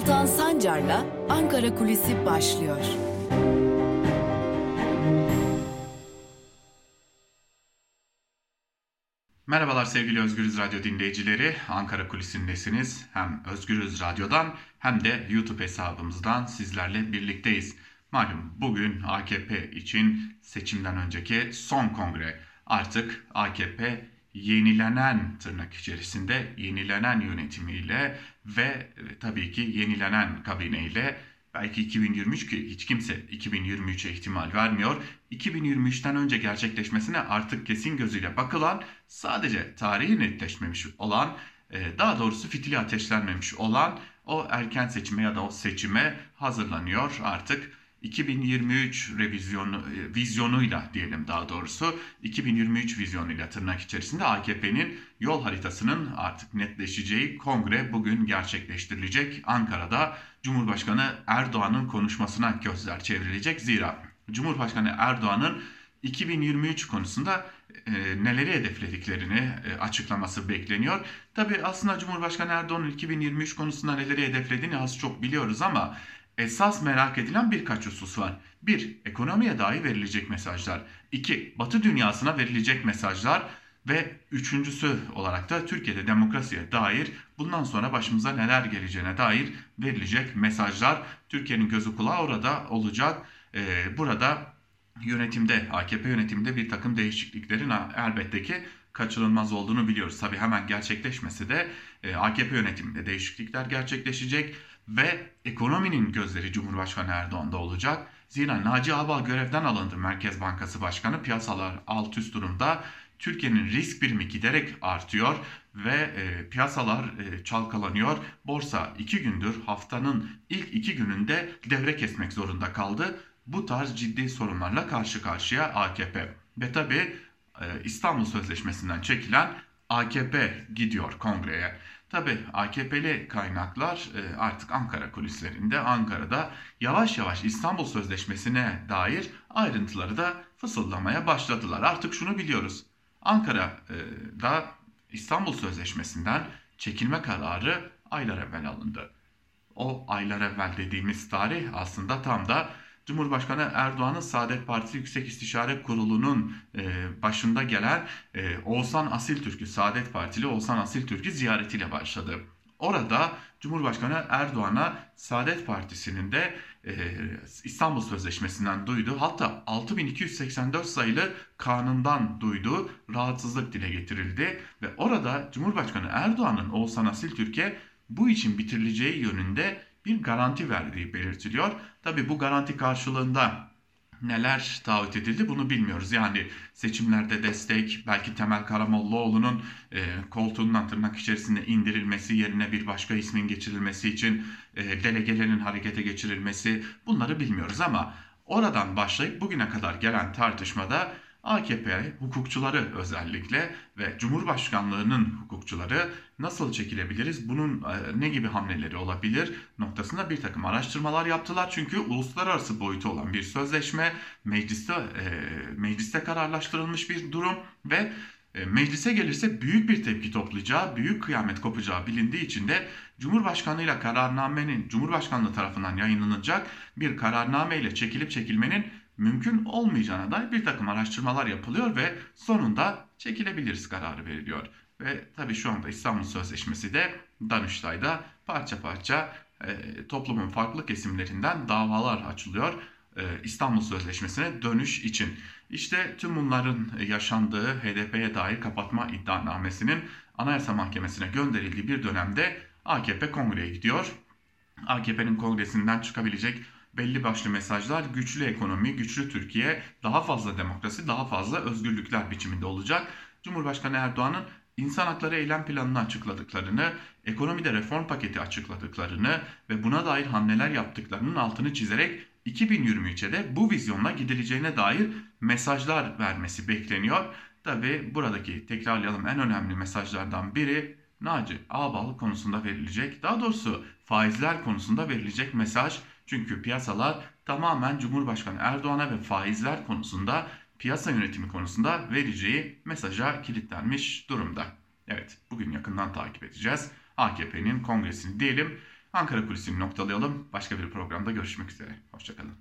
Altan Sancar'la Ankara Kulisi başlıyor. Merhabalar sevgili Özgürüz Radyo dinleyicileri. Ankara Kulisi'ndesiniz. Hem Özgürüz Radyo'dan hem de YouTube hesabımızdan sizlerle birlikteyiz. Malum bugün AKP için seçimden önceki son kongre. Artık AKP yenilenen tırnak içerisinde yenilenen yönetimiyle ve e, tabii ki yenilenen kabineyle belki 2023 ki hiç kimse 2023'e ihtimal vermiyor. 2023'ten önce gerçekleşmesine artık kesin gözüyle bakılan sadece tarihi netleşmemiş olan e, daha doğrusu fitili ateşlenmemiş olan o erken seçime ya da o seçime hazırlanıyor artık 2023 revizyonu e, vizyonuyla diyelim daha doğrusu 2023 vizyonuyla tırnak içerisinde AKP'nin yol haritasının artık netleşeceği kongre bugün gerçekleştirilecek. Ankara'da Cumhurbaşkanı Erdoğan'ın konuşmasına gözler çevrilecek. Zira Cumhurbaşkanı Erdoğan'ın 2023 konusunda e, neleri hedeflediklerini e, açıklaması bekleniyor. Tabi aslında Cumhurbaşkanı Erdoğan'ın 2023 konusunda neleri hedeflediğini az çok biliyoruz ama esas merak edilen birkaç husus var. 1. Ekonomiye dair verilecek mesajlar. 2. Batı dünyasına verilecek mesajlar. Ve üçüncüsü olarak da Türkiye'de demokrasiye dair bundan sonra başımıza neler geleceğine dair verilecek mesajlar. Türkiye'nin gözü kulağı orada olacak. Ee, burada yönetimde, AKP yönetiminde bir takım değişikliklerin elbette ki kaçınılmaz olduğunu biliyoruz. Tabi hemen gerçekleşmesi de e, AKP yönetiminde değişiklikler gerçekleşecek ve ekonominin gözleri Cumhurbaşkanı Erdoğan'da olacak. Zira Naci Ağbal görevden alındı Merkez Bankası Başkanı. Piyasalar alt üst durumda. Türkiye'nin risk birimi giderek artıyor ve e, piyasalar e, çalkalanıyor. Borsa iki gündür haftanın ilk iki gününde devre kesmek zorunda kaldı. Bu tarz ciddi sorunlarla karşı karşıya AKP. Ve tabi e, İstanbul Sözleşmesi'nden çekilen AKP gidiyor kongreye. Tabi AKP'li kaynaklar e, artık Ankara kulislerinde, Ankara'da yavaş yavaş İstanbul Sözleşmesi'ne dair ayrıntıları da fısıldamaya başladılar. Artık şunu biliyoruz. Ankara'da İstanbul Sözleşmesi'nden çekilme kararı aylar evvel alındı. O aylar evvel dediğimiz tarih aslında tam da Cumhurbaşkanı Erdoğan'ın Saadet Partisi Yüksek İstişare Kurulu'nun e, başında gelen e, Oğuzhan Asiltürk'ü, Saadet Partili Oğuzhan Asiltürk'ü ziyaretiyle başladı. Orada Cumhurbaşkanı Erdoğan'a Saadet Partisi'nin de e, İstanbul Sözleşmesi'nden duyduğu hatta 6284 sayılı kanundan duyduğu rahatsızlık dile getirildi ve orada Cumhurbaşkanı Erdoğan'ın Oğuzhan Asiltürk'e bu için bitirileceği yönünde bir garanti verdiği belirtiliyor. Tabi bu garanti karşılığında neler taahhüt edildi bunu bilmiyoruz. Yani seçimlerde destek, belki Temel Karamollaoğlu'nun e, koltuğundan tırnak içerisinde indirilmesi yerine bir başka ismin geçirilmesi için e, delegelerin harekete geçirilmesi bunları bilmiyoruz ama oradan başlayıp bugüne kadar gelen tartışmada AKP hukukçuları özellikle ve Cumhurbaşkanlığının hukukçuları nasıl çekilebiliriz, bunun e, ne gibi hamleleri olabilir noktasında bir takım araştırmalar yaptılar. Çünkü uluslararası boyutu olan bir sözleşme, mecliste, e, mecliste kararlaştırılmış bir durum ve e, meclise gelirse büyük bir tepki toplayacağı, büyük kıyamet kopacağı bilindiği için de Cumhurbaşkanlığı ile kararnamenin Cumhurbaşkanlığı tarafından yayınlanacak bir kararname ile çekilip çekilmenin mümkün olmayacağına dair bir takım araştırmalar yapılıyor ve sonunda çekilebiliriz kararı veriliyor. Ve tabii şu anda İstanbul Sözleşmesi de Danıştay'da parça parça e, toplumun farklı kesimlerinden davalar açılıyor. E, İstanbul Sözleşmesi'ne dönüş için. İşte tüm bunların yaşandığı HDP'ye dair kapatma iddianamesinin Anayasa Mahkemesi'ne gönderildiği bir dönemde AKP kongreye gidiyor. AKP'nin kongresinden çıkabilecek belli başlı mesajlar güçlü ekonomi, güçlü Türkiye, daha fazla demokrasi, daha fazla özgürlükler biçiminde olacak. Cumhurbaşkanı Erdoğan'ın insan hakları eylem planını açıkladıklarını, ekonomide reform paketi açıkladıklarını ve buna dair hamleler yaptıklarının altını çizerek 2023'e de bu vizyonla gidileceğine dair mesajlar vermesi bekleniyor. Tabi buradaki tekrarlayalım en önemli mesajlardan biri Naci Ağbal konusunda verilecek, daha doğrusu faizler konusunda verilecek mesaj çünkü piyasalar tamamen Cumhurbaşkanı Erdoğan'a ve faizler konusunda piyasa yönetimi konusunda vereceği mesaja kilitlenmiş durumda. Evet bugün yakından takip edeceğiz. AKP'nin kongresini diyelim. Ankara Kulisi'ni noktalayalım. Başka bir programda görüşmek üzere. Hoşçakalın.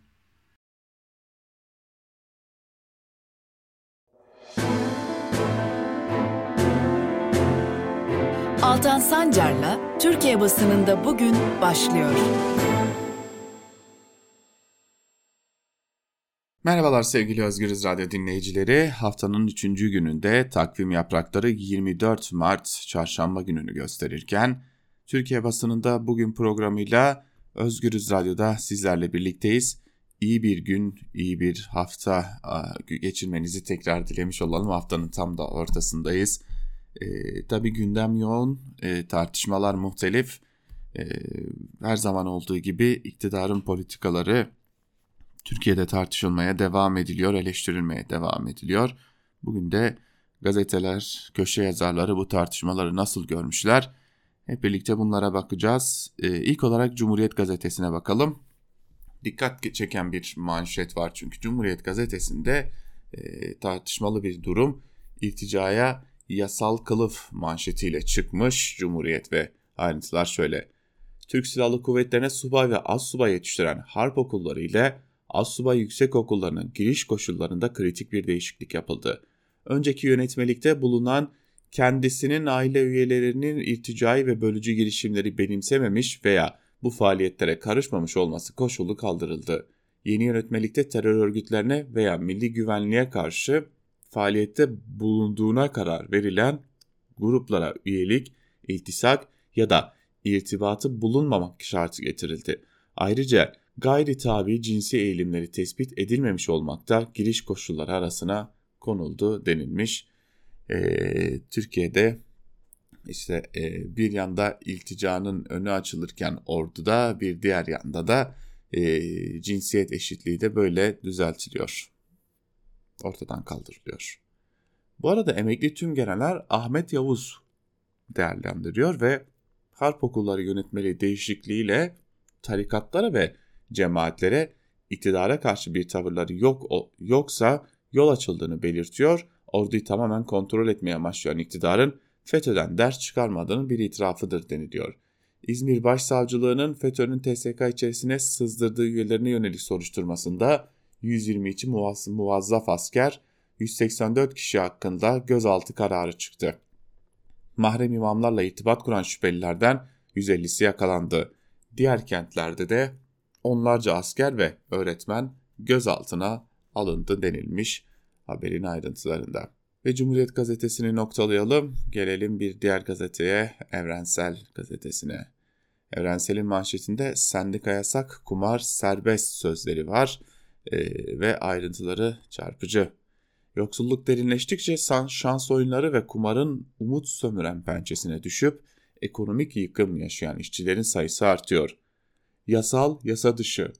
Altan Sancar'la Türkiye basınında bugün başlıyor. Merhabalar sevgili Özgürüz Radyo dinleyicileri. Haftanın 3. gününde takvim yaprakları 24 Mart çarşamba gününü gösterirken Türkiye basınında bugün programıyla Özgürüz Radyo'da sizlerle birlikteyiz. İyi bir gün, iyi bir hafta geçirmenizi tekrar dilemiş olalım. Haftanın tam da ortasındayız. E, tabii gündem yoğun, e, tartışmalar muhtelif. E, her zaman olduğu gibi iktidarın politikaları Türkiye'de tartışılmaya devam ediliyor, eleştirilmeye devam ediliyor. Bugün de gazeteler, köşe yazarları bu tartışmaları nasıl görmüşler? Hep birlikte bunlara bakacağız. Ee, ilk olarak Cumhuriyet Gazetesi'ne bakalım. Dikkat çeken bir manşet var çünkü Cumhuriyet Gazetesi'nde e, tartışmalı bir durum. İlticaya yasal kılıf manşetiyle çıkmış Cumhuriyet ve ayrıntılar şöyle. Türk Silahlı Kuvvetleri'ne subay ve az subay yetiştiren harp okulları ile Assubay Yüksek Okullarının giriş koşullarında kritik bir değişiklik yapıldı. Önceki yönetmelikte bulunan kendisinin aile üyelerinin irticai ve bölücü girişimleri benimsememiş veya bu faaliyetlere karışmamış olması koşulu kaldırıldı. Yeni yönetmelikte terör örgütlerine veya milli güvenliğe karşı faaliyette bulunduğuna karar verilen gruplara üyelik, iltisak ya da irtibatı bulunmamak şartı getirildi. Ayrıca gayri tabi cinsi eğilimleri tespit edilmemiş olmakta giriş koşulları arasına konuldu denilmiş. Ee, Türkiye'de işte e, bir yanda ilticanın önü açılırken orduda bir diğer yanda da e, cinsiyet eşitliği de böyle düzeltiliyor. Ortadan kaldırılıyor. Bu arada emekli tüm generaller Ahmet Yavuz değerlendiriyor ve harp okulları yönetmeliği değişikliğiyle tarikatlara ve cemaatlere iktidara karşı bir tavırları yok yoksa yol açıldığını belirtiyor. Orduyu tamamen kontrol etmeye amaçlayan iktidarın FETÖ'den ders çıkarmadığının bir itirafıdır deniliyor. İzmir Başsavcılığı'nın FETÖ'nün TSK içerisine sızdırdığı üyelerine yönelik soruşturmasında 122 muvazzaf asker 184 kişi hakkında gözaltı kararı çıktı. Mahrem imamlarla irtibat kuran şüphelilerden 150'si yakalandı. Diğer kentlerde de onlarca asker ve öğretmen gözaltına alındı denilmiş haberin ayrıntılarında. Ve Cumhuriyet Gazetesi'ni noktalayalım. Gelelim bir diğer gazeteye, Evrensel Gazetesi'ne. Evrensel'in manşetinde sendika yasak, kumar serbest sözleri var ee, ve ayrıntıları çarpıcı. Yoksulluk derinleştikçe şans oyunları ve kumarın umut sömüren pençesine düşüp ekonomik yıkım yaşayan işçilerin sayısı artıyor yasal, yasa dışı,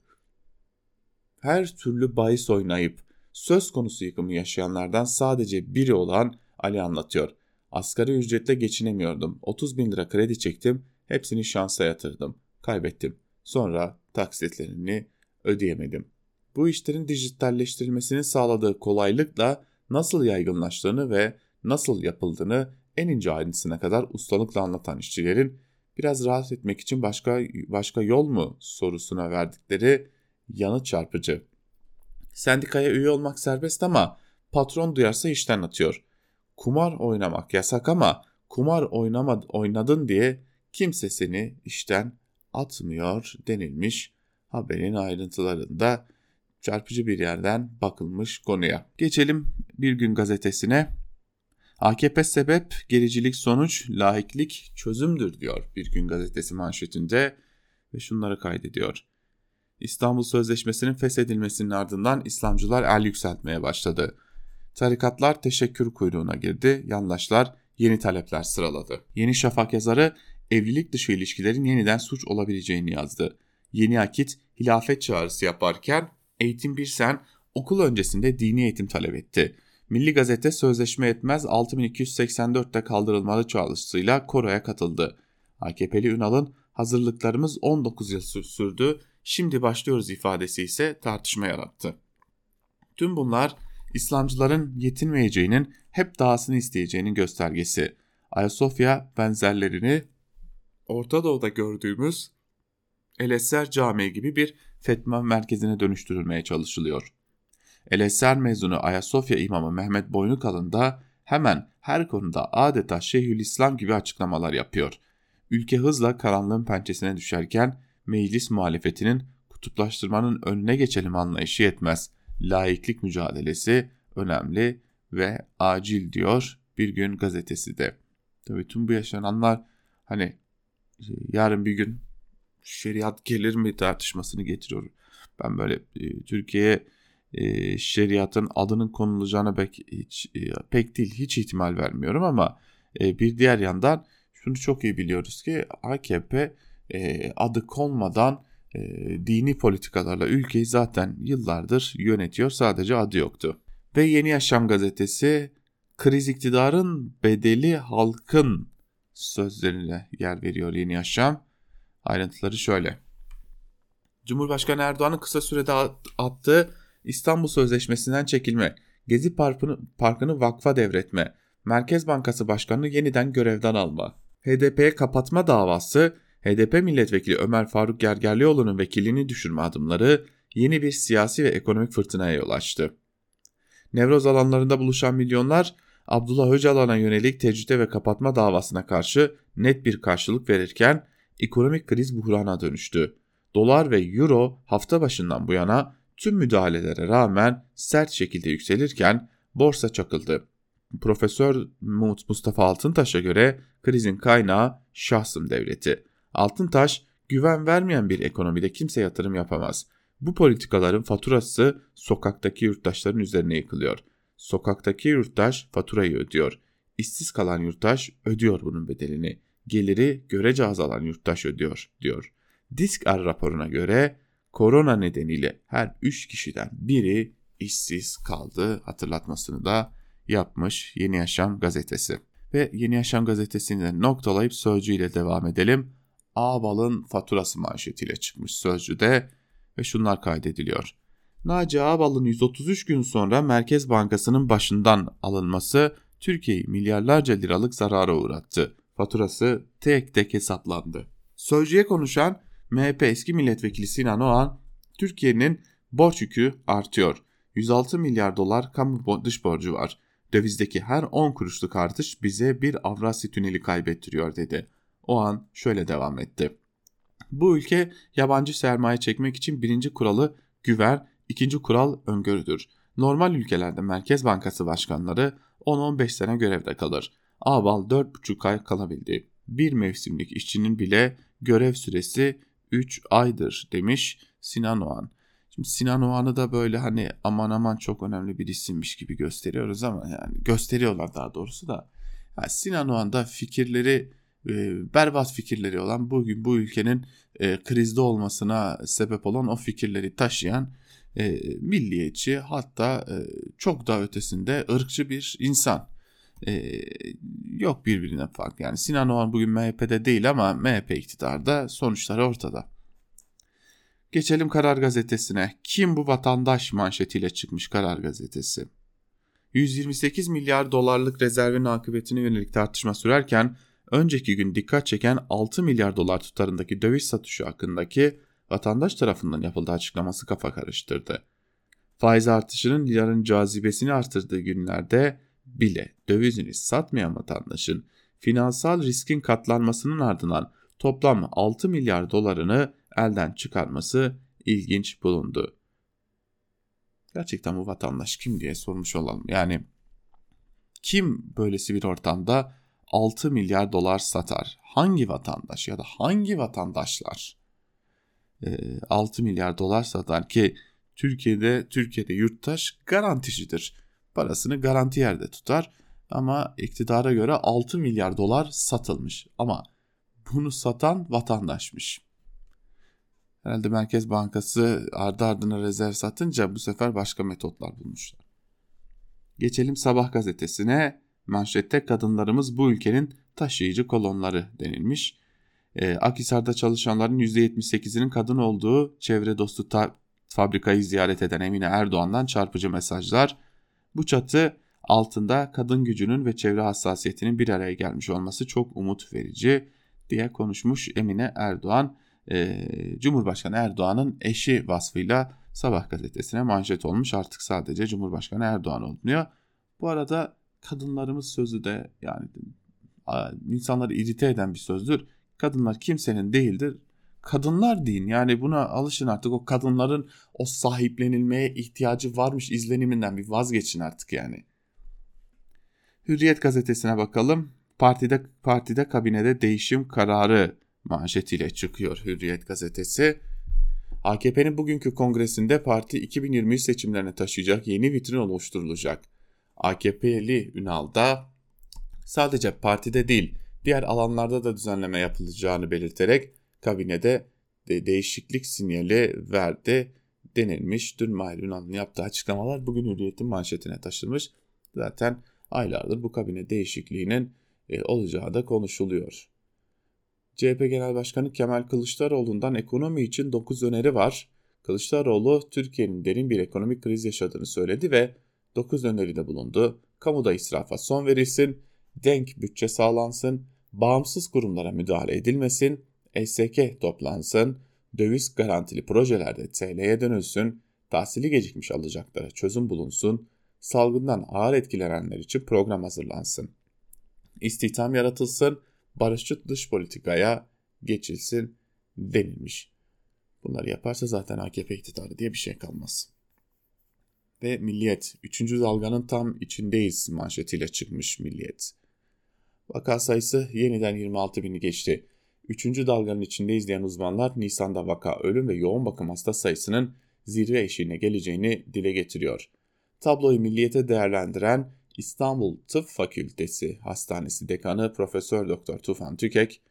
her türlü bahis oynayıp söz konusu yıkımı yaşayanlardan sadece biri olan Ali anlatıyor. Asgari ücretle geçinemiyordum. 30 bin lira kredi çektim. Hepsini şansa yatırdım. Kaybettim. Sonra taksitlerini ödeyemedim. Bu işlerin dijitalleştirilmesinin sağladığı kolaylıkla nasıl yaygınlaştığını ve nasıl yapıldığını en ince ayrıntısına kadar ustalıkla anlatan işçilerin biraz rahat etmek için başka başka yol mu sorusuna verdikleri yanıt çarpıcı. Sendikaya üye olmak serbest ama patron duyarsa işten atıyor. Kumar oynamak yasak ama kumar oynama, oynadın diye kimse seni işten atmıyor denilmiş haberin ayrıntılarında çarpıcı bir yerden bakılmış konuya. Geçelim Bir Gün gazetesine. AKP sebep, gericilik sonuç, lahiklik çözümdür diyor Bir Gün Gazetesi manşetinde ve şunları kaydediyor. İstanbul Sözleşmesi'nin feshedilmesinin ardından İslamcılar el yükseltmeye başladı. Tarikatlar teşekkür kuyruğuna girdi, yandaşlar yeni talepler sıraladı. Yeni Şafak yazarı evlilik dışı ilişkilerin yeniden suç olabileceğini yazdı. Yeni Akit hilafet çağrısı yaparken Eğitim Birsen okul öncesinde dini eğitim talep etti. Milli Gazete sözleşme etmez 6284'te kaldırılmalı çağrısıyla koroya katıldı. AKP'li Ünal'ın hazırlıklarımız 19 yıl sürdü, şimdi başlıyoruz ifadesi ise tartışma yarattı. Tüm bunlar İslamcıların yetinmeyeceğinin hep dahasını isteyeceğinin göstergesi. Ayasofya benzerlerini Orta Doğu'da gördüğümüz Elesser Camii gibi bir fetva merkezine dönüştürülmeye çalışılıyor. Elesser mezunu Ayasofya imamı Mehmet Boynukalın da hemen her konuda adeta Şeyhülislam gibi açıklamalar yapıyor. Ülke hızla karanlığın pençesine düşerken meclis muhalefetinin kutuplaştırmanın önüne geçelim anlayışı yetmez. Laiklik mücadelesi önemli ve acil diyor Bir Gün gazetesi de. Tabii tüm bu yaşananlar hani e, yarın bir gün şeriat gelir mi tartışmasını getiriyor. Ben böyle e, Türkiye'ye e, şeriatın adının konulacağına pek hiç e, pek değil hiç ihtimal vermiyorum ama e, bir diğer yandan şunu çok iyi biliyoruz ki AKP e, adı konmadan e, dini politikalarla ülkeyi zaten yıllardır yönetiyor sadece adı yoktu. Ve Yeni Yaşam gazetesi kriz iktidarın bedeli halkın sözlerine yer veriyor Yeni Yaşam. Ayrıntıları şöyle. Cumhurbaşkanı Erdoğan'ın kısa sürede attığı İstanbul Sözleşmesi'nden çekilme, Gezi Parkı'nı, Parkı'nı vakfa devretme, Merkez Bankası Başkanı'nı yeniden görevden alma, HDP'ye kapatma davası, HDP milletvekili Ömer Faruk Gergerlioğlu'nun vekilliğini düşürme adımları yeni bir siyasi ve ekonomik fırtınaya yol açtı. Nevroz alanlarında buluşan milyonlar Abdullah Öcalan'a yönelik tecride ve kapatma davasına karşı net bir karşılık verirken ekonomik kriz buhrana dönüştü. Dolar ve euro hafta başından bu yana tüm müdahalelere rağmen sert şekilde yükselirken borsa çakıldı. Profesör Mustafa Altıntaş'a göre krizin kaynağı şahsım devleti. Altıntaş güven vermeyen bir ekonomide kimse yatırım yapamaz. Bu politikaların faturası sokaktaki yurttaşların üzerine yıkılıyor. Sokaktaki yurttaş faturayı ödüyor. İşsiz kalan yurttaş ödüyor bunun bedelini. Geliri görece azalan yurttaş ödüyor, diyor. Disk-R raporuna göre korona nedeniyle her 3 kişiden biri işsiz kaldı hatırlatmasını da yapmış Yeni Yaşam gazetesi. Ve Yeni Yaşam gazetesini noktalayıp sözcüyle devam edelim. Ağbal'ın faturası manşetiyle çıkmış sözcüde ve şunlar kaydediliyor. Naci Ağbal'ın 133 gün sonra Merkez Bankası'nın başından alınması Türkiye'yi milyarlarca liralık zarara uğrattı. Faturası tek tek hesaplandı. Sözcüye konuşan MHP eski milletvekili Sinan Oğan, Türkiye'nin borç yükü artıyor. 106 milyar dolar kamu dış borcu var. Dövizdeki her 10 kuruşluk artış bize bir Avrasya tüneli kaybettiriyor dedi. O an şöyle devam etti. Bu ülke yabancı sermaye çekmek için birinci kuralı güver, ikinci kural öngörüdür. Normal ülkelerde Merkez Bankası başkanları 10-15 sene görevde kalır. Ağbal 4,5 ay kalabildi. Bir mevsimlik işçinin bile görev süresi 3 aydır demiş Sinan Oğan. Şimdi Sinan Oğan'ı da böyle hani aman aman çok önemli bir isimmiş gibi gösteriyoruz ama yani gösteriyorlar daha doğrusu da. Yani Sinan Oğan da fikirleri e, berbat fikirleri olan bugün bu ülkenin e, krizde olmasına sebep olan o fikirleri taşıyan e, milliyetçi hatta e, çok daha ötesinde ırkçı bir insan. E, yok birbirine fark. Yani Sinan Oğan bugün MHP'de değil ama MHP iktidarda sonuçları ortada. Geçelim Karar Gazetesi'ne. Kim bu vatandaş manşetiyle çıkmış Karar Gazetesi. 128 milyar dolarlık rezervin akıbetine yönelik tartışma sürerken önceki gün dikkat çeken 6 milyar dolar tutarındaki döviz satışı hakkındaki vatandaş tarafından yapıldığı açıklaması kafa karıştırdı. Faiz artışının liranın cazibesini artırdığı günlerde bile dövizini satmayan vatandaşın finansal riskin katlanmasının ardından toplam 6 milyar dolarını elden çıkarması ilginç bulundu. Gerçekten bu vatandaş kim diye sormuş olalım. Yani kim böylesi bir ortamda 6 milyar dolar satar? Hangi vatandaş ya da hangi vatandaşlar 6 milyar dolar satar ki Türkiye'de Türkiye'de yurttaş garanticidir. Parasını garanti yerde tutar ama iktidara göre 6 milyar dolar satılmış ama bunu satan vatandaşmış. Herhalde Merkez Bankası ardı ardına rezerv satınca bu sefer başka metotlar bulmuşlar. Geçelim Sabah gazetesine. Manşette kadınlarımız bu ülkenin taşıyıcı kolonları denilmiş. Ee, Akhisar'da çalışanların %78'inin kadın olduğu çevre dostu fabrikayı ziyaret eden Emine Erdoğan'dan çarpıcı mesajlar. Bu çatı altında kadın gücünün ve çevre hassasiyetinin bir araya gelmiş olması çok umut verici diye konuşmuş Emine Erdoğan e, Cumhurbaşkanı Erdoğan'ın eşi vasfıyla Sabah gazetesine manşet olmuş. Artık sadece Cumhurbaşkanı Erdoğan olunuyor. Bu arada kadınlarımız sözü de yani insanları irite eden bir sözdür. Kadınlar kimsenin değildir. Kadınlar deyin yani buna alışın artık o kadınların o sahiplenilmeye ihtiyacı varmış izleniminden bir vazgeçin artık yani. Hürriyet gazetesine bakalım. Partide partide kabinede değişim kararı manşetiyle çıkıyor Hürriyet gazetesi. AKP'nin bugünkü kongresinde parti 2023 seçimlerine taşıyacak yeni vitrin oluşturulacak. AKP'li Ünal'da sadece partide değil diğer alanlarda da düzenleme yapılacağını belirterek kabinede de değişiklik sinyali verdi denilmiş. Dün Mahir Ünal'ın yaptığı açıklamalar bugün Hürriyet'in manşetine taşınmış. Zaten aylardır bu kabine değişikliğinin e, olacağı da konuşuluyor. CHP Genel Başkanı Kemal Kılıçdaroğlu'ndan ekonomi için 9 öneri var. Kılıçdaroğlu Türkiye'nin derin bir ekonomik kriz yaşadığını söyledi ve 9 öneride bulundu. Kamuda israfa son verilsin, denk bütçe sağlansın, bağımsız kurumlara müdahale edilmesin, SK toplansın, döviz garantili projelerde TL'ye dönülsün, tahsili gecikmiş alacaklara çözüm bulunsun, salgından ağır etkilenenler için program hazırlansın. İstihdam yaratılsın, barışçı dış politikaya geçilsin denilmiş. Bunları yaparsa zaten AKP iktidarı diye bir şey kalmaz. Ve Milliyet, 3. dalganın tam içindeyiz manşetiyle çıkmış Milliyet. Vaka sayısı yeniden 26 bini geçti. 3. dalganın içinde izleyen uzmanlar Nisan'da vaka, ölüm ve yoğun bakım hasta sayısının zirve eşiğine geleceğini dile getiriyor. Tabloyu milliyete değerlendiren İstanbul Tıp Fakültesi Hastanesi Dekanı Profesör Doktor Tufan Tükek,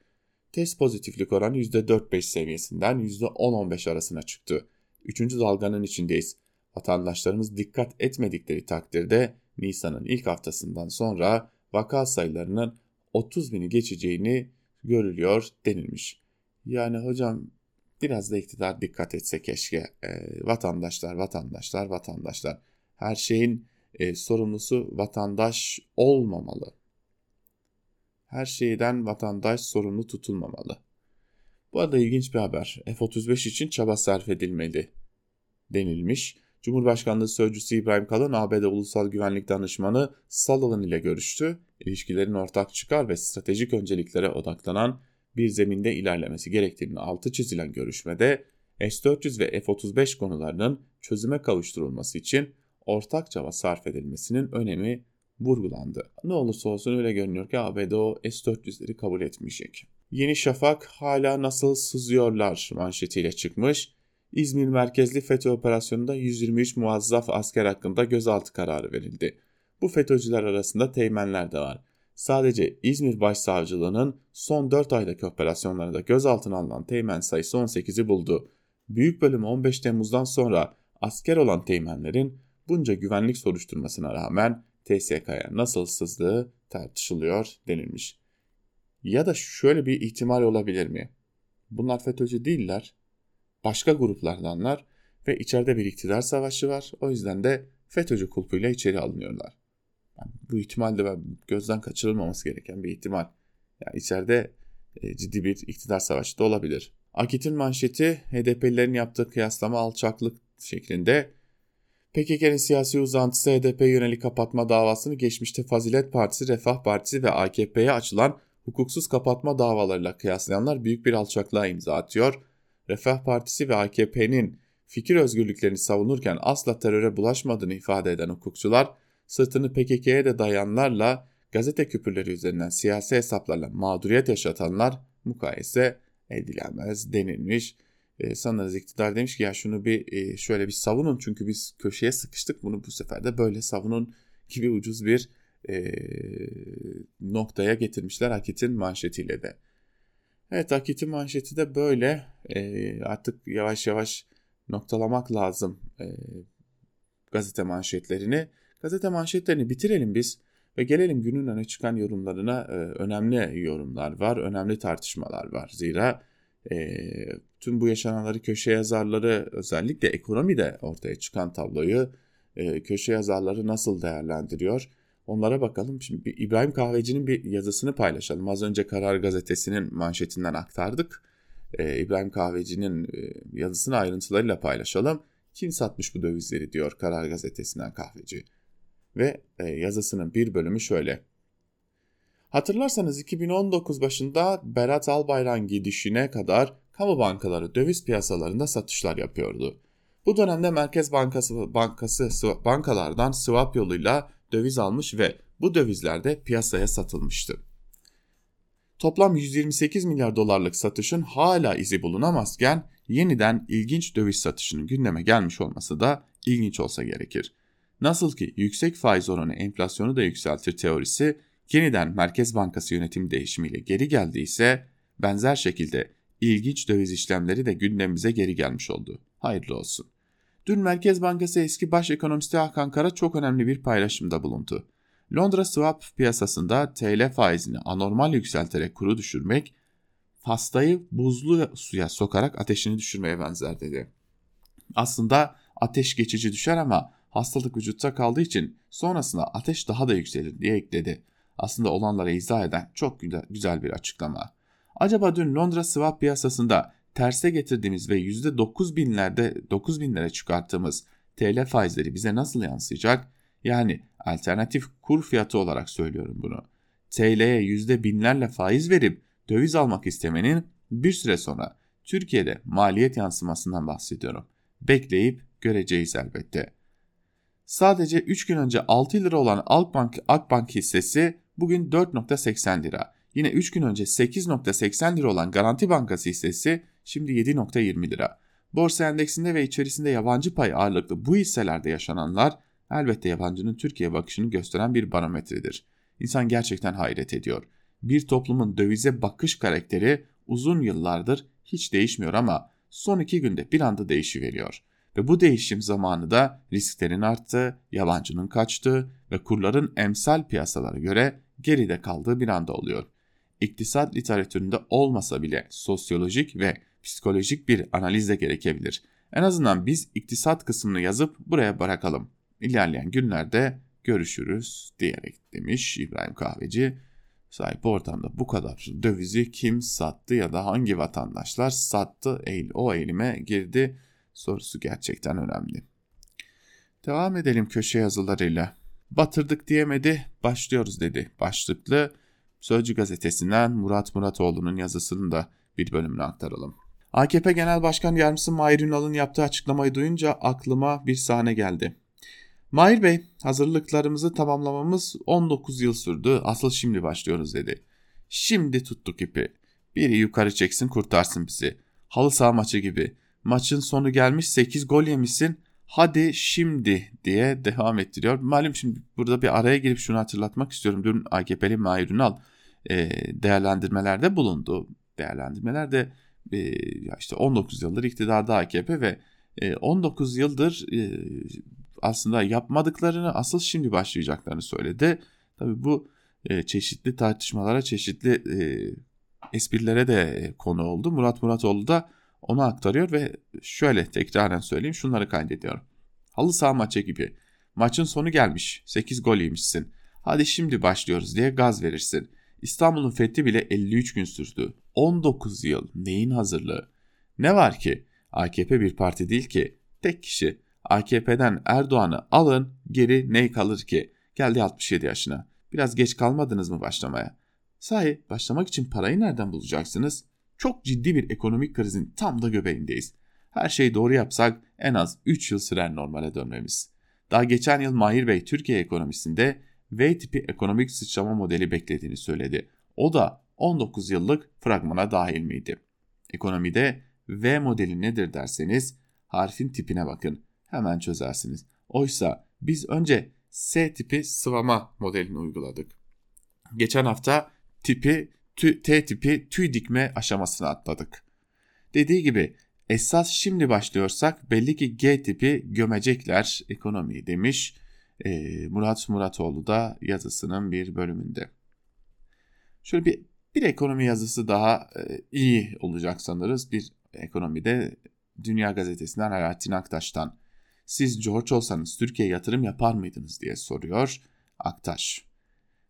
test pozitiflik oranı %4-5 seviyesinden %10-15 arasına çıktı. Üçüncü dalganın içindeyiz. Vatandaşlarımız dikkat etmedikleri takdirde Nisan'ın ilk haftasından sonra vaka sayılarının 30 bini geçeceğini görülüyor denilmiş. Yani hocam biraz da iktidar dikkat etse keşke. E, vatandaşlar, vatandaşlar, vatandaşlar. Her şeyin e, sorumlusu vatandaş olmamalı. Her şeyden vatandaş sorumlu tutulmamalı. Bu arada ilginç bir haber. F-35 için çaba sarf edilmeli denilmiş. Cumhurbaşkanlığı Sözcüsü İbrahim Kalın, ABD Ulusal Güvenlik Danışmanı Sullivan ile görüştü. İlişkilerin ortak çıkar ve stratejik önceliklere odaklanan bir zeminde ilerlemesi gerektiğini altı çizilen görüşmede S-400 ve F-35 konularının çözüme kavuşturulması için ortak çaba sarf edilmesinin önemi vurgulandı. Ne olursa olsun öyle görünüyor ki ABD o S-400'leri kabul etmeyecek. Yeni Şafak hala nasıl sızıyorlar manşetiyle çıkmış. İzmir merkezli FETÖ operasyonunda 123 muazzaf asker hakkında gözaltı kararı verildi. Bu FETÖ'cüler arasında teğmenler de var. Sadece İzmir Başsavcılığı'nın son 4 aydaki operasyonlarında gözaltına alınan teğmen sayısı 18'i buldu. Büyük bölümü 15 Temmuz'dan sonra asker olan teğmenlerin bunca güvenlik soruşturmasına rağmen TSK'ya nasıl sızdığı tartışılıyor denilmiş. Ya da şöyle bir ihtimal olabilir mi? Bunlar FETÖ'cü değiller. Başka gruplardanlar ve içeride bir iktidar savaşı var. O yüzden de FETÖ'cü kulpuyla içeri alınıyorlar. Bu ihtimal de gözden kaçırılmaması gereken bir ihtimal. Yani içeride e, ciddi bir iktidar savaşı da olabilir. Akit'in manşeti HDP'lilerin yaptığı kıyaslama alçaklık şeklinde PKK'nın siyasi uzantısı HDP yönelik kapatma davasını geçmişte Fazilet Partisi, Refah Partisi ve AKP'ye açılan hukuksuz kapatma davalarıyla kıyaslayanlar büyük bir alçaklığa imza atıyor. Refah Partisi ve AKP'nin fikir özgürlüklerini savunurken asla teröre bulaşmadığını ifade eden hukukçular, sırtını PKK'ye de dayanlarla gazete küpürleri üzerinden siyasi hesaplarla mağduriyet yaşatanlar mukayese edilemez denilmiş e, sanırız iktidar demiş ki ya şunu bir e, şöyle bir savunun çünkü biz köşeye sıkıştık bunu bu sefer de böyle savunun gibi ucuz bir e, noktaya getirmişler Akit'in manşetiyle de. Evet Akit'in manşeti de böyle e, artık yavaş yavaş noktalamak lazım e, gazete manşetlerini. Gazete manşetlerini bitirelim biz ve gelelim günün öne çıkan yorumlarına e, önemli yorumlar var, önemli tartışmalar var. Zira e, tüm bu yaşananları köşe yazarları özellikle ekonomide ortaya çıkan tabloyu e, köşe yazarları nasıl değerlendiriyor? Onlara bakalım. Şimdi İbrahim Kahveci'nin bir yazısını paylaşalım. Az önce Karar Gazetesi'nin manşetinden aktardık. e, İbrahim Kahveci'nin e, yazısını ayrıntılarıyla paylaşalım. Kim satmış bu dövizleri diyor Karar Gazetesi'nden Kahveci. Ve e, yazısının bir bölümü şöyle. Hatırlarsanız 2019 başında Berat Albayrak gidişine kadar kamu bankaları döviz piyasalarında satışlar yapıyordu. Bu dönemde Merkez Bankası, Bankası bankalardan swap yoluyla döviz almış ve bu dövizler de piyasaya satılmıştı. Toplam 128 milyar dolarlık satışın hala izi bulunamazken yeniden ilginç döviz satışının gündeme gelmiş olması da ilginç olsa gerekir. Nasıl ki yüksek faiz oranı enflasyonu da yükseltir teorisi yeniden Merkez Bankası yönetim değişimiyle geri geldiyse benzer şekilde ilginç döviz işlemleri de gündemimize geri gelmiş oldu. Hayırlı olsun. Dün Merkez Bankası eski baş ekonomisti Hakan Kara çok önemli bir paylaşımda bulundu. Londra swap piyasasında TL faizini anormal yükselterek kuru düşürmek, hastayı buzlu suya sokarak ateşini düşürmeye benzer dedi. Aslında ateş geçici düşer ama hastalık vücutta kaldığı için sonrasında ateş daha da yükselir diye ekledi. Aslında olanları izah eden çok güzel bir açıklama. Acaba dün Londra swap piyasasında terse getirdiğimiz ve %9 binlerde 9 binlere çıkarttığımız TL faizleri bize nasıl yansıyacak? Yani alternatif kur fiyatı olarak söylüyorum bunu. TL'ye yüzde binlerle faiz verip döviz almak istemenin bir süre sonra Türkiye'de maliyet yansımasından bahsediyorum. Bekleyip göreceğiz elbette. Sadece 3 gün önce 6 lira olan Akbank, Akbank hissesi bugün 4.80 lira. Yine 3 gün önce 8.80 lira olan Garanti Bankası hissesi şimdi 7.20 lira. Borsa endeksinde ve içerisinde yabancı pay ağırlıklı bu hisselerde yaşananlar elbette yabancının Türkiye bakışını gösteren bir barometredir. İnsan gerçekten hayret ediyor. Bir toplumun dövize bakış karakteri uzun yıllardır hiç değişmiyor ama son iki günde bir anda değişiveriyor. Ve bu değişim zamanı da risklerin arttığı, yabancının kaçtığı ve kurların emsal piyasalara göre geride kaldığı bir anda oluyor. İktisat literatüründe olmasa bile sosyolojik ve psikolojik bir analiz de gerekebilir. En azından biz iktisat kısmını yazıp buraya bırakalım. İlerleyen günlerde görüşürüz diyerek demiş İbrahim Kahveci. Sahip ortamda bu kadar dövizi kim sattı ya da hangi vatandaşlar sattı o eğilime girdi sorusu gerçekten önemli. Devam edelim köşe yazılarıyla. Batırdık diyemedi, başlıyoruz dedi. Başlıklı Sözcü gazetesinden Murat Muratoğlu'nun yazısının da bir bölümünü aktaralım. AKP Genel Başkan Yardımcısı Mahir Ünal'ın yaptığı açıklamayı duyunca aklıma bir sahne geldi. Mahir Bey, hazırlıklarımızı tamamlamamız 19 yıl sürdü, asıl şimdi başlıyoruz dedi. Şimdi tuttuk ipi. Biri yukarı çeksin kurtarsın bizi. Halı saha maçı gibi. Maçın sonu gelmiş 8 gol yemişsin. Hadi şimdi diye devam ettiriyor. Malum şimdi burada bir araya girip şunu hatırlatmak istiyorum. Dün AKP'li Mahir Ünal e, değerlendirmelerde bulundu. Değerlendirmelerde e, işte 19 yıldır iktidarda AKP ve e, 19 yıldır e, aslında yapmadıklarını asıl şimdi başlayacaklarını söyledi. Tabii bu e, çeşitli tartışmalara, çeşitli e, esprilere de konu oldu. Murat Muratoğlu da onu aktarıyor ve şöyle tekraren söyleyeyim şunları kaydediyor. Halı saha maçı gibi. Maçın sonu gelmiş. 8 gol yemişsin. Hadi şimdi başlıyoruz diye gaz verirsin. İstanbul'un fethi bile 53 gün sürdü. 19 yıl neyin hazırlığı? Ne var ki? AKP bir parti değil ki. Tek kişi. AKP'den Erdoğan'ı alın geri ne kalır ki? Geldi 67 yaşına. Biraz geç kalmadınız mı başlamaya? Sahi başlamak için parayı nereden bulacaksınız? Çok ciddi bir ekonomik krizin tam da göbeğindeyiz. Her şeyi doğru yapsak en az 3 yıl sürer normale dönmemiz. Daha geçen yıl Mahir Bey Türkiye ekonomisinde V tipi ekonomik sıçrama modeli beklediğini söyledi. O da 19 yıllık fragmana dahil miydi? Ekonomide V modeli nedir derseniz harfin tipine bakın. Hemen çözersiniz. Oysa biz önce S tipi sıvama modelini uyguladık. Geçen hafta tipi T tipi tüy dikme aşamasını atladık. Dediği gibi esas şimdi başlıyorsak belli ki G tipi gömecekler ekonomiyi demiş e, Murat Muratoğlu da yazısının bir bölümünde. Şöyle bir, bir ekonomi yazısı daha e, iyi olacak sanırız. Bir ekonomide Dünya Gazetesi'nden Alaaddin Aktaş'tan siz George olsanız Türkiye'ye yatırım yapar mıydınız diye soruyor Aktaş.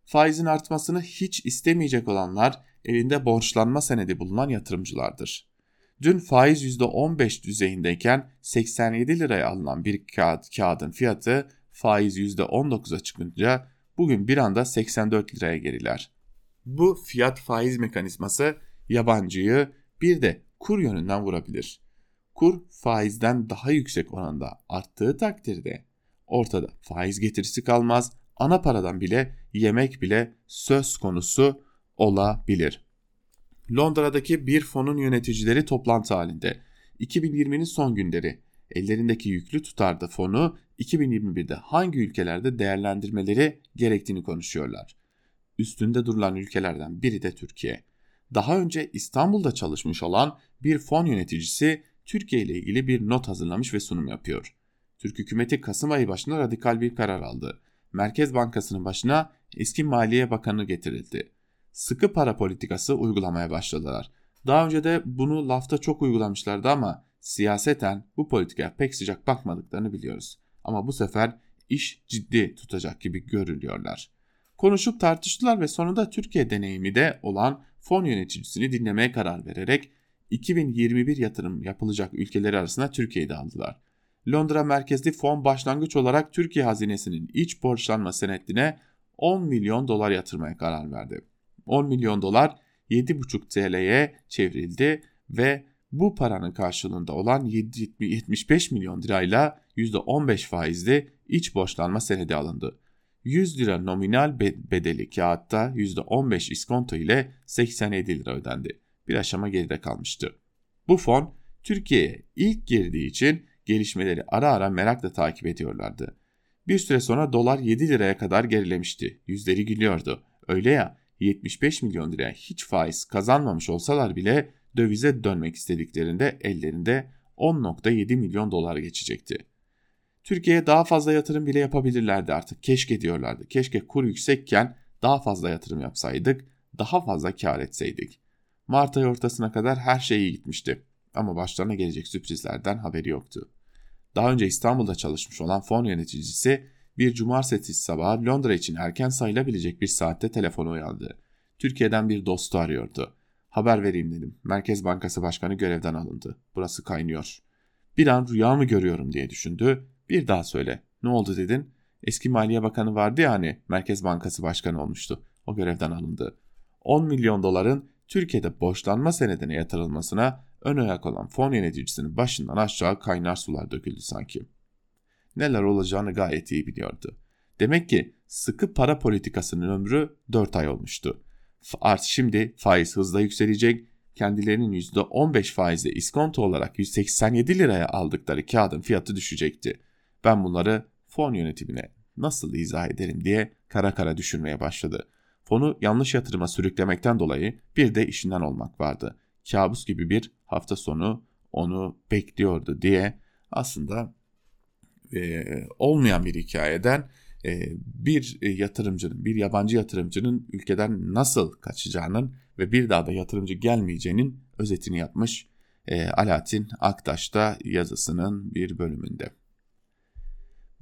Faizin artmasını hiç istemeyecek olanlar elinde borçlanma senedi bulunan yatırımcılardır. Dün faiz %15 düzeyindeyken 87 liraya alınan bir kağıt, kağıdın fiyatı faiz %19'a çıkınca bugün bir anda 84 liraya geriler. Bu fiyat faiz mekanizması yabancıyı bir de kur yönünden vurabilir. Kur faizden daha yüksek oranda arttığı takdirde ortada faiz getirisi kalmaz, ana paradan bile yemek bile söz konusu olabilir. Londra'daki bir fonun yöneticileri toplantı halinde. 2020'nin son günleri ellerindeki yüklü tutarda fonu 2021'de hangi ülkelerde değerlendirmeleri gerektiğini konuşuyorlar. Üstünde durulan ülkelerden biri de Türkiye. Daha önce İstanbul'da çalışmış olan bir fon yöneticisi Türkiye ile ilgili bir not hazırlamış ve sunum yapıyor. Türk hükümeti Kasım ayı başında radikal bir karar aldı. Merkez Bankası'nın başına eski Maliye Bakanı getirildi. Sıkı para politikası uygulamaya başladılar. Daha önce de bunu lafta çok uygulamışlardı ama siyaseten bu politikaya pek sıcak bakmadıklarını biliyoruz. Ama bu sefer iş ciddi tutacak gibi görülüyorlar. Konuşup tartıştılar ve sonunda Türkiye deneyimi de olan fon yöneticisini dinlemeye karar vererek 2021 yatırım yapılacak ülkeleri arasında Türkiye'yi de aldılar. Londra merkezli fon başlangıç olarak Türkiye hazinesinin iç borçlanma senetine 10 milyon dolar yatırmaya karar verdi. 10 milyon dolar 7,5 TL'ye çevrildi ve bu paranın karşılığında olan 75 milyon lirayla %15 faizli iç borçlanma senedi alındı. 100 lira nominal bedeli kağıtta %15 iskonto ile 87 lira ödendi. Bir aşama geride kalmıştı. Bu fon Türkiye'ye ilk girdiği için gelişmeleri ara ara merakla takip ediyorlardı. Bir süre sonra dolar 7 liraya kadar gerilemişti. Yüzleri gülüyordu. Öyle ya 75 milyon liraya hiç faiz kazanmamış olsalar bile dövize dönmek istediklerinde ellerinde 10.7 milyon dolar geçecekti. Türkiye'ye daha fazla yatırım bile yapabilirlerdi artık. Keşke diyorlardı. Keşke kur yüksekken daha fazla yatırım yapsaydık, daha fazla kar etseydik. Mart ayı ortasına kadar her şey iyi gitmişti. Ama başlarına gelecek sürprizlerden haberi yoktu. Daha önce İstanbul'da çalışmış olan fon yöneticisi bir cumartesi sabahı Londra için erken sayılabilecek bir saatte telefonu uyandı. Türkiye'den bir dostu arıyordu. Haber vereyim dedim. Merkez Bankası Başkanı görevden alındı. Burası kaynıyor. Bir an rüya mı görüyorum diye düşündü. Bir daha söyle. Ne oldu dedin? Eski Maliye Bakanı vardı ya hani Merkez Bankası Başkanı olmuştu. O görevden alındı. 10 milyon doların Türkiye'de borçlanma senedine yatırılmasına ön ayak olan fon yöneticisinin başından aşağı kaynar sular döküldü sanki. Neler olacağını gayet iyi biliyordu. Demek ki sıkı para politikasının ömrü 4 ay olmuştu. Art şimdi faiz hızla yükselecek, kendilerinin %15 faizle iskonto olarak 187 liraya aldıkları kağıdın fiyatı düşecekti. Ben bunları fon yönetimine nasıl izah ederim diye kara kara düşünmeye başladı. Fonu yanlış yatırıma sürüklemekten dolayı bir de işinden olmak vardı. Kabus gibi bir hafta sonu onu bekliyordu diye aslında e, olmayan bir hikayeden e, bir yatırımcının, bir yabancı yatırımcının ülkeden nasıl kaçacağının ve bir daha da yatırımcı gelmeyeceğinin özetini yapmış e, Alaaddin Aktaş'ta yazısının bir bölümünde.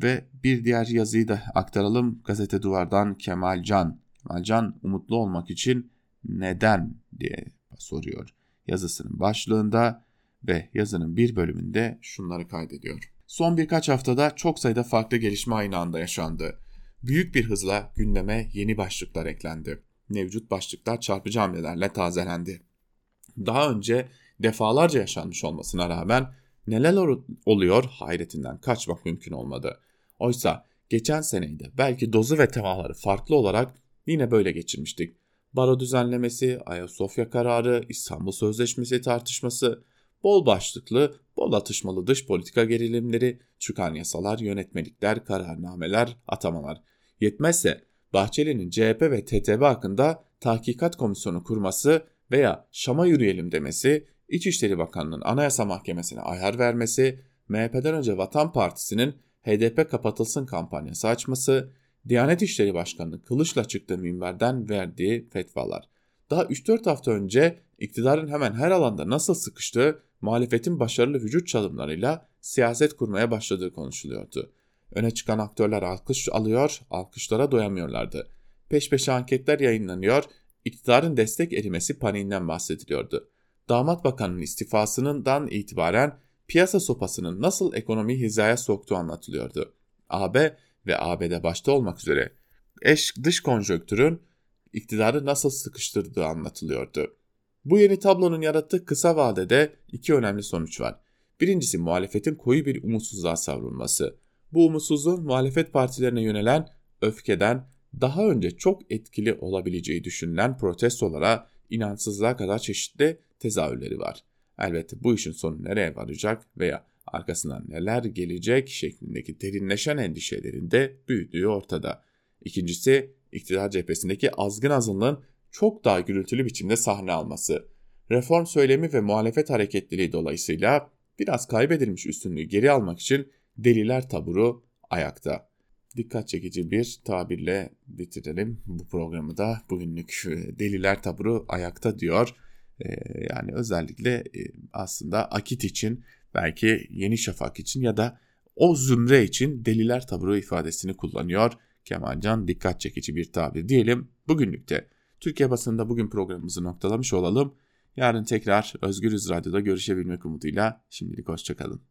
Ve bir diğer yazıyı da aktaralım. Gazete Duvar'dan Kemal Can. Kemal Can umutlu olmak için neden diye soruyor yazısının başlığında ve yazının bir bölümünde şunları kaydediyor. Son birkaç haftada çok sayıda farklı gelişme aynı anda yaşandı. Büyük bir hızla gündeme yeni başlıklar eklendi. Mevcut başlıklar çarpıcı hamlelerle tazelendi. Daha önce defalarca yaşanmış olmasına rağmen neler oluyor hayretinden kaçmak mümkün olmadı. Oysa geçen seneydi belki dozu ve temaları farklı olarak yine böyle geçirmiştik. Baro düzenlemesi, Ayasofya kararı, İstanbul Sözleşmesi tartışması, bol başlıklı, bol atışmalı dış politika gerilimleri, çıkan yasalar, yönetmelikler, kararnameler, atamalar. Yetmezse Bahçeli'nin CHP ve TTB hakkında tahkikat komisyonu kurması veya Şam'a yürüyelim demesi, İçişleri Bakanlığı'nın Anayasa Mahkemesi'ne ayar vermesi, MHP'den önce Vatan Partisi'nin HDP kapatılsın kampanyası açması, Diyanet İşleri Başkanı Kılıç'la çıktığı minberden verdiği fetvalar. Daha 3-4 hafta önce iktidarın hemen her alanda nasıl sıkıştığı, muhalefetin başarılı vücut çalımlarıyla siyaset kurmaya başladığı konuşuluyordu. Öne çıkan aktörler alkış alıyor, alkışlara doyamıyorlardı. Peş peşe anketler yayınlanıyor, iktidarın destek erimesi paniğinden bahsediliyordu. damat bakanın istifasından itibaren piyasa sopasının nasıl ekonomiyi hizaya soktuğu anlatılıyordu. AB ve ABD başta olmak üzere eş dış konjöktürün iktidarı nasıl sıkıştırdığı anlatılıyordu. Bu yeni tablonun yarattığı kısa vadede iki önemli sonuç var. Birincisi muhalefetin koyu bir umutsuzluğa savrulması. Bu umutsuzluğun muhalefet partilerine yönelen öfkeden daha önce çok etkili olabileceği düşünülen protestolara, inançsızlığa kadar çeşitli tezahürleri var. Elbette bu işin sonu nereye varacak veya arkasından neler gelecek şeklindeki derinleşen endişelerin de büyüdüğü ortada. İkincisi iktidar cephesindeki azgın azınlığın çok daha gürültülü biçimde sahne alması. Reform söylemi ve muhalefet hareketliliği dolayısıyla biraz kaybedilmiş üstünlüğü geri almak için deliler taburu ayakta. Dikkat çekici bir tabirle bitirelim bu programı da bugünlük e, deliler taburu ayakta diyor. E, yani özellikle e, aslında Akit için belki Yeni Şafak için ya da o zümre için deliler taburu ifadesini kullanıyor. Kemalcan dikkat çekici bir tabir diyelim. Bugünlük de Türkiye basında bugün programımızı noktalamış olalım. Yarın tekrar Özgürüz Radyo'da görüşebilmek umuduyla şimdilik hoşçakalın.